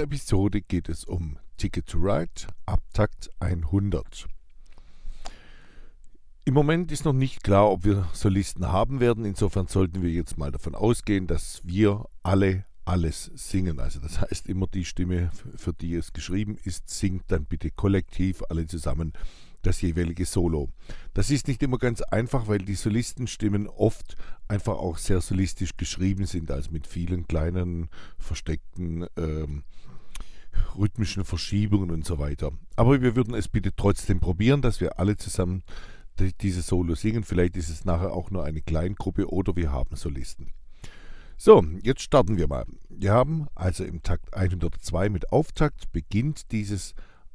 dieser Episode geht es um Ticket to Ride, Abtakt 100. Im Moment ist noch nicht klar, ob wir Solisten haben werden. Insofern sollten wir jetzt mal davon ausgehen, dass wir alle alles singen. Also das heißt immer die Stimme, für die es geschrieben ist, singt dann bitte kollektiv alle zusammen das jeweilige Solo. Das ist nicht immer ganz einfach, weil die Solistenstimmen oft einfach auch sehr solistisch geschrieben sind, also mit vielen kleinen versteckten ähm, rhythmischen Verschiebungen und so weiter. Aber wir würden es bitte trotzdem probieren, dass wir alle zusammen die- diese Solo singen. Vielleicht ist es nachher auch nur eine Kleingruppe oder wir haben Solisten. So, jetzt starten wir mal. Wir haben also im Takt 102 mit Auftakt beginnt dieses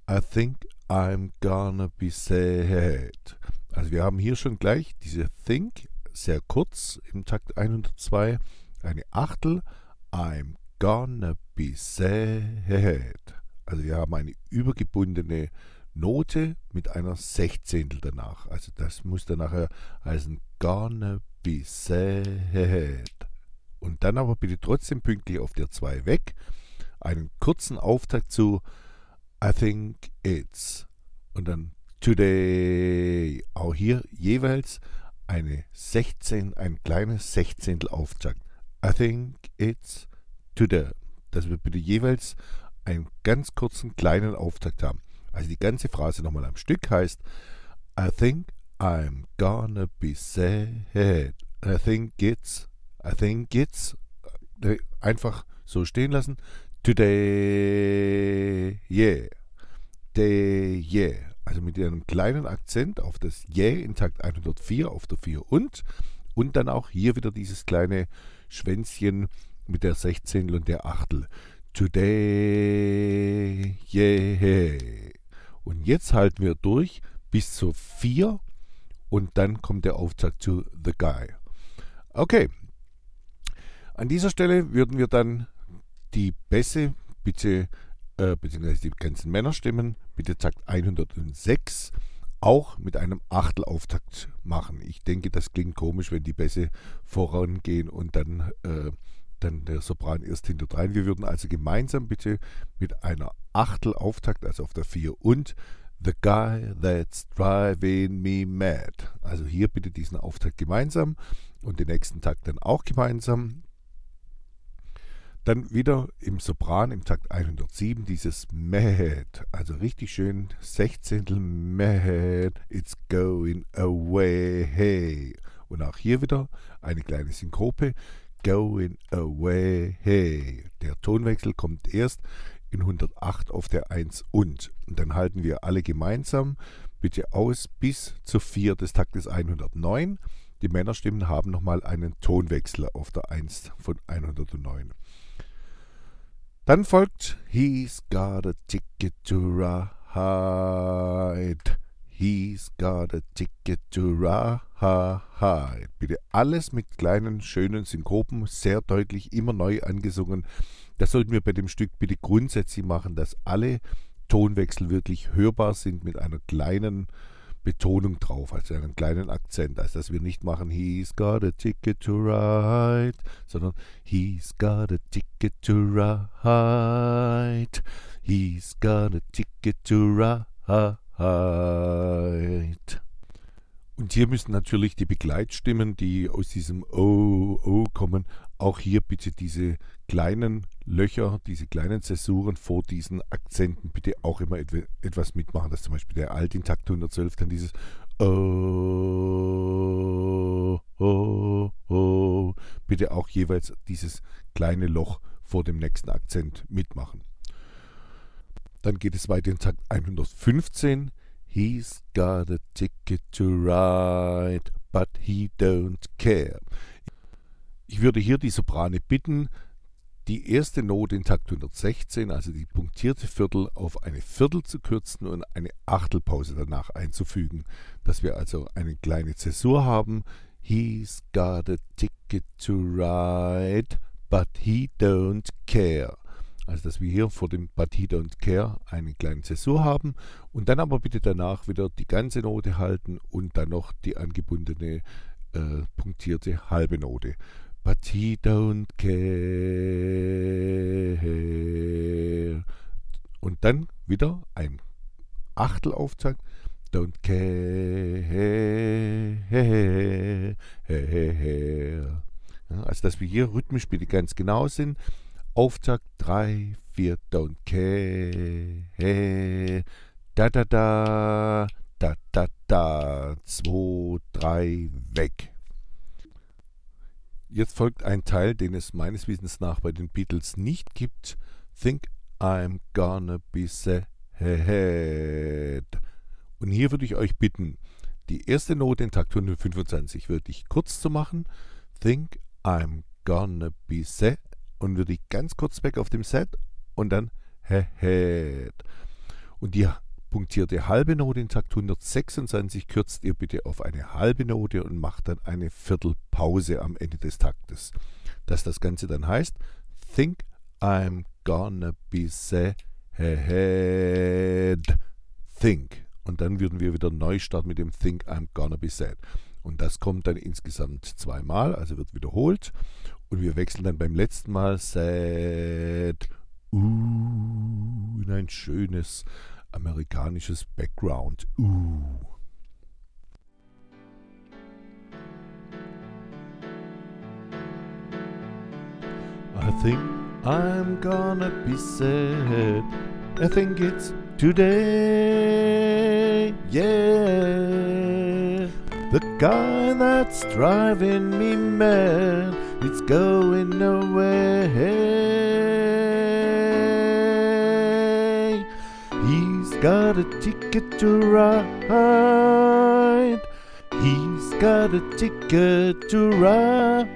I think I'm gonna be sad. Also wir haben hier schon gleich diese Think, sehr kurz im Takt 102, eine Achtel, I'm gonna be sad. Also wir haben eine übergebundene Note mit einer Sechzehntel danach. Also das muss dann nachher heißen gonna be sad. Und dann aber bitte trotzdem pünktlich auf der 2 weg. Einen kurzen Auftakt zu I think it's. Und dann today. Auch hier jeweils eine 16, ein kleines Sechzehntel Auftakt. I think it's today. Dass wir bitte jeweils einen ganz kurzen kleinen Auftakt haben. Also die ganze Phrase nochmal am Stück heißt I think I'm gonna be sad. I think it's, I think it's, äh, einfach so stehen lassen. Today, yeah. Day, yeah. Also mit einem kleinen Akzent auf das Yeah in Takt 104 auf der 4 und. Und dann auch hier wieder dieses kleine Schwänzchen mit der Sechzehntel und der Achtel. Today, yeah. Und jetzt halten wir durch bis zur 4 und dann kommt der Auftakt zu The Guy. Okay. An dieser Stelle würden wir dann die Bässe bitte, äh, beziehungsweise die ganzen Männerstimmen, bitte Takt 106 auch mit einem Achtelauftakt machen. Ich denke, das klingt komisch, wenn die Bässe vorangehen und dann, äh, dann der Sopran erst hinterdrein. Wir würden also gemeinsam bitte mit einer Achtelauftakt, also auf der 4 und The Guy That's Driving Me Mad. Also hier bitte diesen Auftakt gemeinsam und den nächsten Takt dann auch gemeinsam. Dann wieder im Sopran im Takt 107 dieses Mad, also richtig schön Sechzehntel Mad, it's going away. Und auch hier wieder eine kleine Synkope, going away. Der Tonwechsel kommt erst in 108 auf der 1 und. Und dann halten wir alle gemeinsam bitte aus bis zur 4 des Taktes 109. Die Männerstimmen haben nochmal einen Tonwechsel auf der 1 von 109. Dann folgt He's got a ticket to ride. He's got a ticket to ride. Bitte alles mit kleinen, schönen Synkopen, sehr deutlich, immer neu angesungen. Das sollten wir bei dem Stück bitte grundsätzlich machen, dass alle Tonwechsel wirklich hörbar sind mit einer kleinen Betonung drauf, also einen kleinen Akzent. Also dass wir nicht machen, he's got a ticket to ride, sondern he's got a ticket to ride. He's got a ticket to ride. Und hier müssen natürlich die Begleitstimmen, die aus diesem O, O kommen, auch hier bitte diese kleinen Löcher, diese kleinen Zäsuren vor diesen Akzenten bitte auch immer etwa- etwas mitmachen. Dass zum Beispiel der Alt in Takt 112 dann dieses O, O, O, bitte auch jeweils dieses kleine Loch vor dem nächsten Akzent mitmachen. Dann geht es weiter in Takt 115. He's got a ticket to ride, but he don't care. Ich würde hier die Soprane bitten, die erste Note in Takt 116, also die punktierte Viertel, auf eine Viertel zu kürzen und eine Achtelpause danach einzufügen, dass wir also eine kleine Zäsur haben. He's got a ticket to ride, but he don't care. Also dass wir hier vor dem But he don't care eine kleine Zäsur haben und dann aber bitte danach wieder die ganze Note halten und dann noch die angebundene äh, punktierte halbe Note. But he don't care. Und dann wieder ein Achtelauftakt. Don't care. Ja, also dass wir hier rhythmisch bitte ganz genau sind. Auftakt 3, 4, don't care. Da da da, da da da, 2, 3, weg. Jetzt folgt ein Teil, den es meines Wissens nach bei den Beatles nicht gibt. Think I'm gonna be sad. Und hier würde ich euch bitten, die erste Note in Takt 125 wirklich kurz zu machen. Think I'm gonna be sad. Und würde ich ganz kurz weg auf dem Set und dann head. Und die punktierte halbe Note in Takt 126 kürzt ihr bitte auf eine halbe Note und macht dann eine Viertelpause am Ende des Taktes. Dass das Ganze dann heißt, think I'm gonna be sad, think. Und dann würden wir wieder neu starten mit dem think I'm gonna be sad. Und das kommt dann insgesamt zweimal, also wird wiederholt. Und wir wechseln dann beim letzten Mal sad, uh, in ein schönes amerikanisches Background. Uh. I think I'm gonna be sad. I think it's today. Yeah. The guy that's driving me mad, it's going away. Got a ticket to ride. He's got a ticket to ride.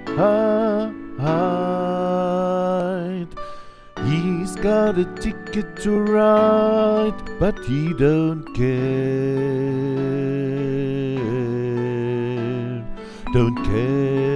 He's got a ticket to ride, but he don't care. Don't care.